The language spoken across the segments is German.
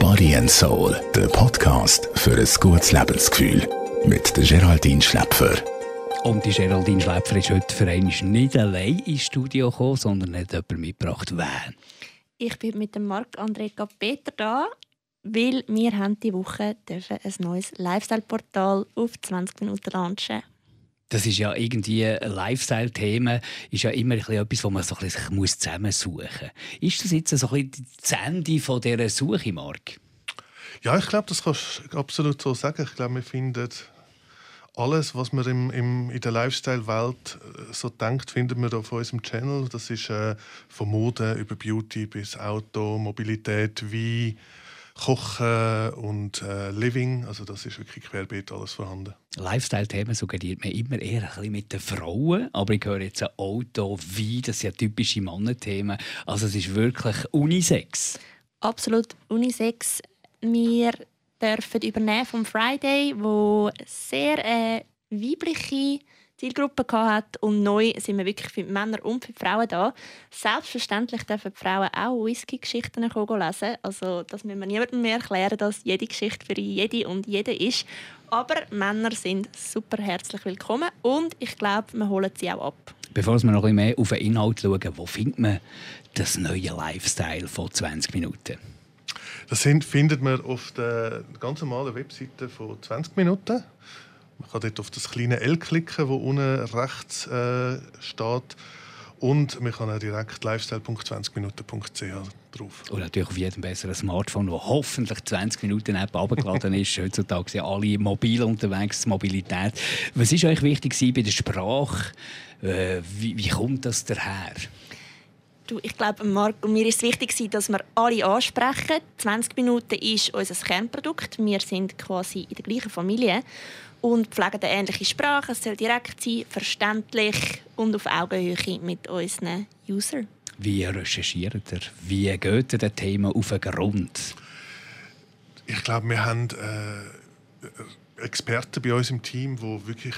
Body and Soul, der Podcast für ein gutes Lebensgefühl. Mit der Geraldine Schläpfer. Und die Geraldine Schläpfer ist heute für einmal nicht allein ins Studio gekommen, sondern hat jemanden mitgebracht. Wer? Ich bin mit dem Marc-André Peter da, weil wir haben die Woche dürfen ein neues Lifestyle-Portal auf 20 Minuten launchen das ist ja irgendwie ein Lifestyle-Thema, ist ja immer etwas, wo man so ein sich zusammensuchen muss. Ist das jetzt so ein bisschen das Ende von dieser Suche, Marc? Ja, ich glaube, das kannst du absolut so sagen. Ich glaube, wir finden alles, was man im, im, in der Lifestyle-Welt äh, so denkt, finden wir auf unserem Channel. Das ist äh, von Mode über Beauty bis Auto, Mobilität, Wein, Kochen und äh, Living. Also das ist wirklich querbeet alles vorhanden. Lifestyle-Themen suggeriert man immer eher ein bisschen mit den Frauen, aber ich höre jetzt ein Auto, Wein, das sind ja typische Mannenthemen. Also es ist wirklich Unisex. Absolut Unisex. Wir dürfen übernehmen vom Friday, wo sehr äh, weibliche Zielgruppe hat und neu sind wir wirklich für die Männer und für die Frauen da. Selbstverständlich dürfen die Frauen auch Whisky-Geschichten lesen. Also das müssen wir niemandem mehr erklären, dass jede Geschichte für jede und jede ist. Aber Männer sind super herzlich willkommen und ich glaube, wir holen sie auch ab. Bevor wir noch ein bisschen mehr auf den Inhalt schauen, wo findet man das neue Lifestyle von 20 Minuten? Das findet man auf der ganz normalen Webseite von 20 Minuten. Man kann dort auf das kleine L klicken, wo unten rechts äh, steht. Und man kann auch direkt lifestyle.20minuten.ch drauf. Und natürlich auf jedem besseren Smartphone, wo hoffentlich 20 Minuten App abgeladen ist. Heutzutage sind alle mobil unterwegs, Mobilität. Was war euch wichtig bei der Sprache? Äh, wie, wie kommt das daher? Du, ich glaube, Marc und mir ist es wichtig, dass wir alle ansprechen. 20 Minuten ist unser Kernprodukt. Wir sind quasi in der gleichen Familie und pflegen eine ähnliche Sprache. Es soll direkt sein, verständlich und auf Augenhöhe mit unseren Usern. Wie recherchiert ihr? Wie geht ihr dem Thema auf den Grund? Ich glaube, wir haben äh, Experten bei uns im Team, die wirklich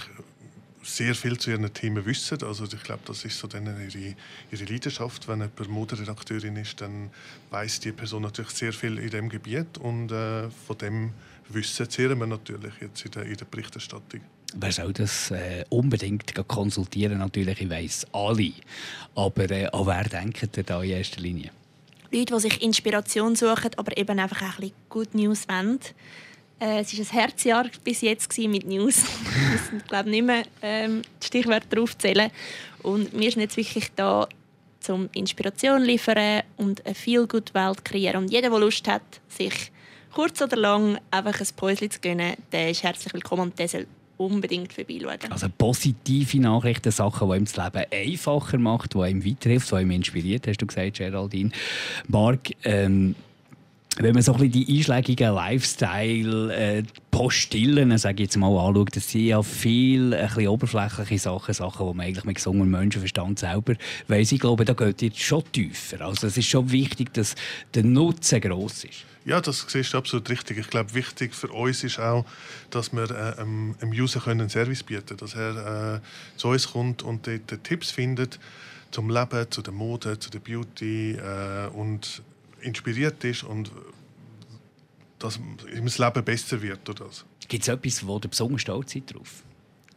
sehr viel zu ihren Themen wissen. Also ich glaube, das ist so ihre, ihre Leidenschaft. Wenn jemand Moderedakteurin ist, dann weiß die Person natürlich sehr viel in dem Gebiet und äh, von dem Wissen zehren wir natürlich jetzt in der, in der Berichterstattung. Wer soll das äh, unbedingt konsultieren? Natürlich, ich weiss alle. Aber äh, an wer denkt ihr da in erster Linie? Leute, die sich Inspiration suchen, aber eben einfach ein bisschen Good News wollen. Äh, es war ein Herzjahr bis jetzt mit News. ich müssen, glaube nicht mehr ähm, die Stichwörter draufzählen. Und wir sind jetzt wirklich da, um Inspiration zu liefern und eine Feel-Good-Welt zu kreieren. Und jeder, der Lust hat, sich kurz oder lang einfach ein Päuschen zu gönnen, der ist herzlich willkommen und der soll unbedingt vorbeischauen. Also positive Nachrichten, Sachen, die ihm das Leben einfacher macht, die ihm weiterhilft, die ihm inspiriert, hast du gesagt, Geraldine. Marc, ähm, wenn man so ein die einschlägigen Lifestyle-Postillen, äh, sage ich jetzt mal, anschaut, das sind ja viel bisschen oberflächliche Sachen, Sachen, die man eigentlich mit gesungenen Menschenverstand selber weiss. Ich glaube, da geht jetzt schon tiefer. Also es ist schon wichtig, dass der Nutzen gross ist. Ja, das du absolut richtig. Ich glaube, wichtig für uns ist auch, dass wir äh, einem User einen Service bieten können. Dass er äh, zu uns kommt und dort Tipps findet zum Leben, zu der Mode, zu der Beauty äh, und inspiriert ist und dass ihm das Leben besser wird durch das. Gibt es etwas, wo du besonders stolz seid drauf?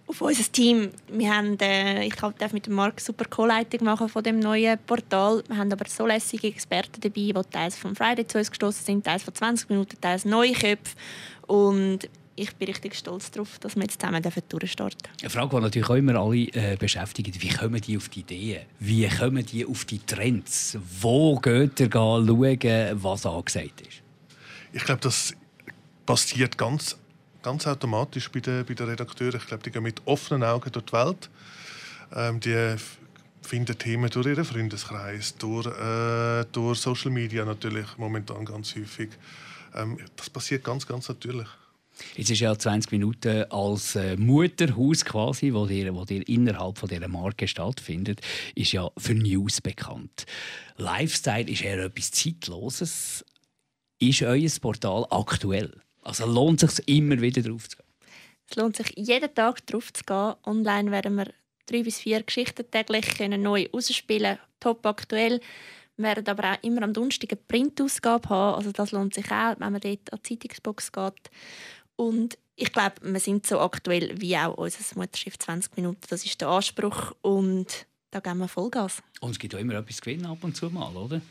Auf unser Team. Wir haben, äh, ich darf mit dem Marc super Co-Leitung machen von dem neuen Portal. Wir haben aber so lässige Experten dabei, die teils von Friday zu uns gestoßen sind, teils von 20 Minuten, teils neue Köpfe. Und ich bin richtig stolz darauf, dass wir jetzt zusammen durchstarten Eine Frage, die natürlich auch immer alle äh, beschäftigt, wie kommen die auf die Ideen? Wie kommen die auf die Trends? Wo geht ihr schauen, was angesagt ist? Ich glaube, das passiert ganz, ganz automatisch bei den, bei den Redakteuren. Ich glaube, die gehen mit offenen Augen durch die Welt. Ähm, die finden Themen durch ihren Freundeskreis, durch, äh, durch Social Media natürlich momentan ganz häufig. Ähm, das passiert ganz, ganz natürlich. Jetzt ist ja 20 Minuten als äh, Mutterhaus quasi, wo ihr, wo ihr innerhalb von dieser Marke stattfindet, ist ja für News bekannt. Lifestyle ist eher etwas Zeitloses. Ist euer Portal aktuell? Also lohnt es sich immer wieder drauf zu gehen? Es lohnt sich jeden Tag drauf zu gehen. Online werden wir drei bis vier Geschichten täglich neu ausspielen, top aktuell. Wir werden aber auch immer am Donnerstag eine Printausgabe haben. Also das lohnt sich auch, wenn man dort an die Zeitungsbox geht. Und ich glaube, wir sind so aktuell wie auch unser Mutterschiff 20 Minuten. Das ist der Anspruch und da geben wir Vollgas. Und es gibt auch immer etwas zu gewinnen ab und zu mal, oder?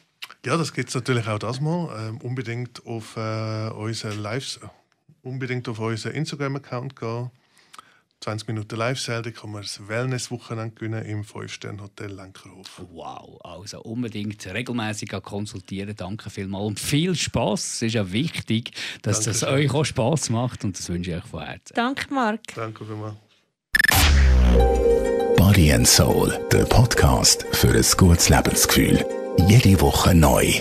Ja, das gibt es natürlich auch das mal. Ähm, unbedingt auf äh, unseren Lives, unbedingt auf unseren Instagram-Account gehen. 20 Minuten da kann man das Wellness-Wochenende gewinnen im 5-Sterne-Hotel Lenkerhof. Wow, also unbedingt regelmäßig konsultieren. Danke vielmals und viel Spaß. Es ist ja wichtig, dass Danke das schön. euch auch Spaß macht und das wünsche ich euch von Herzen. Danke, Marc. Danke vielmals. Body and Soul, der Podcast für ein gutes Lebensgefühl. Jede Woche neu.